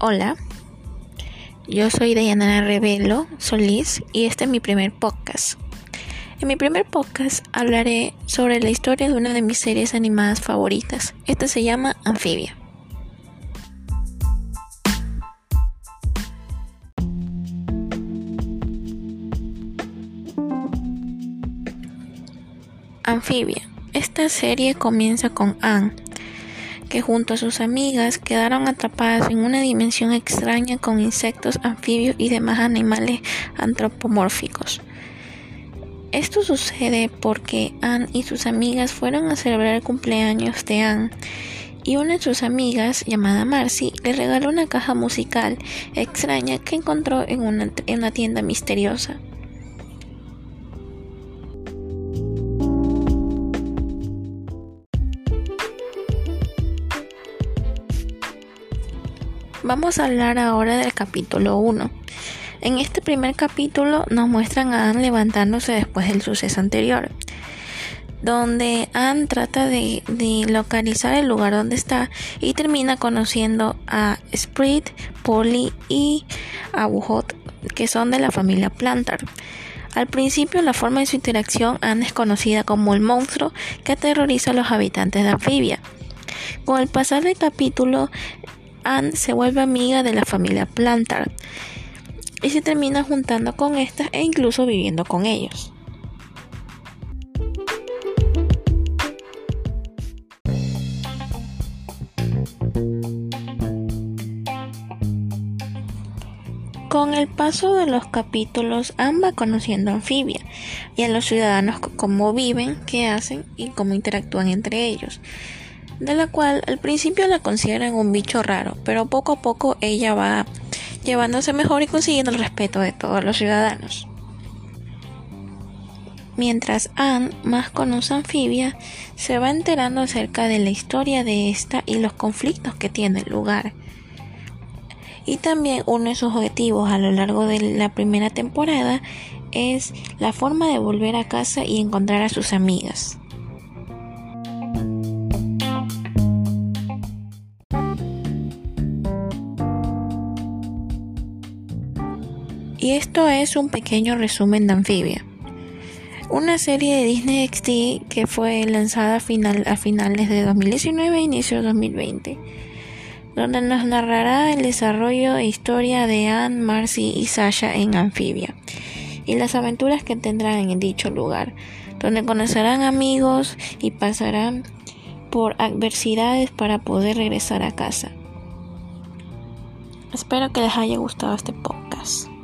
Hola, yo soy Dayanara Revelo Solís y este es mi primer podcast. En mi primer podcast hablaré sobre la historia de una de mis series animadas favoritas. Esta se llama Anfibia. Anfibia. Esta serie comienza con Anne, que junto a sus amigas quedaron atrapadas en una dimensión extraña con insectos, anfibios y demás animales antropomórficos. Esto sucede porque Anne y sus amigas fueron a celebrar el cumpleaños de Anne y una de sus amigas, llamada Marcy, le regaló una caja musical extraña que encontró en una, en una tienda misteriosa. Vamos a hablar ahora del capítulo 1. En este primer capítulo nos muestran a Anne levantándose después del suceso anterior, donde Anne trata de, localizar el lugar donde está y termina conociendo a Sprit, Polly y Abuhot, que son de la familia Plantar. Al principio, la forma de su interacción, Anne es conocida como el monstruo que aterroriza a los habitantes de Anfibia. Con el pasar del capítulo, Anne se vuelve amiga de la familia Plantar y se termina juntando con estas e incluso viviendo con ellos. Con el paso de los capítulos, Anne va conociendo a Anfibia y a los ciudadanos cómo viven, qué hacen y cómo interactúan entre ellos de la cual al principio la consideran un bicho raro, pero poco a poco ella va llevándose mejor y consiguiendo el respeto de todos los ciudadanos. Mientras Anne, más conoce a Anfibia, se va enterando acerca de la historia de esta y los conflictos que tiene lugar. Y también uno de sus objetivos a lo largo de la primera temporada es la forma de volver a casa y encontrar a sus amigas. Y esto es un pequeño resumen de Anfibia. Una serie de Disney XD que fue lanzada a, final, a finales de 2019 e inicio de 2020, donde nos narrará el desarrollo e historia de Anne, Marcy y Sasha en Anfibia y las aventuras que tendrán en dicho lugar, donde conocerán amigos y pasarán por adversidades para poder regresar a casa. Espero que les haya gustado este podcast.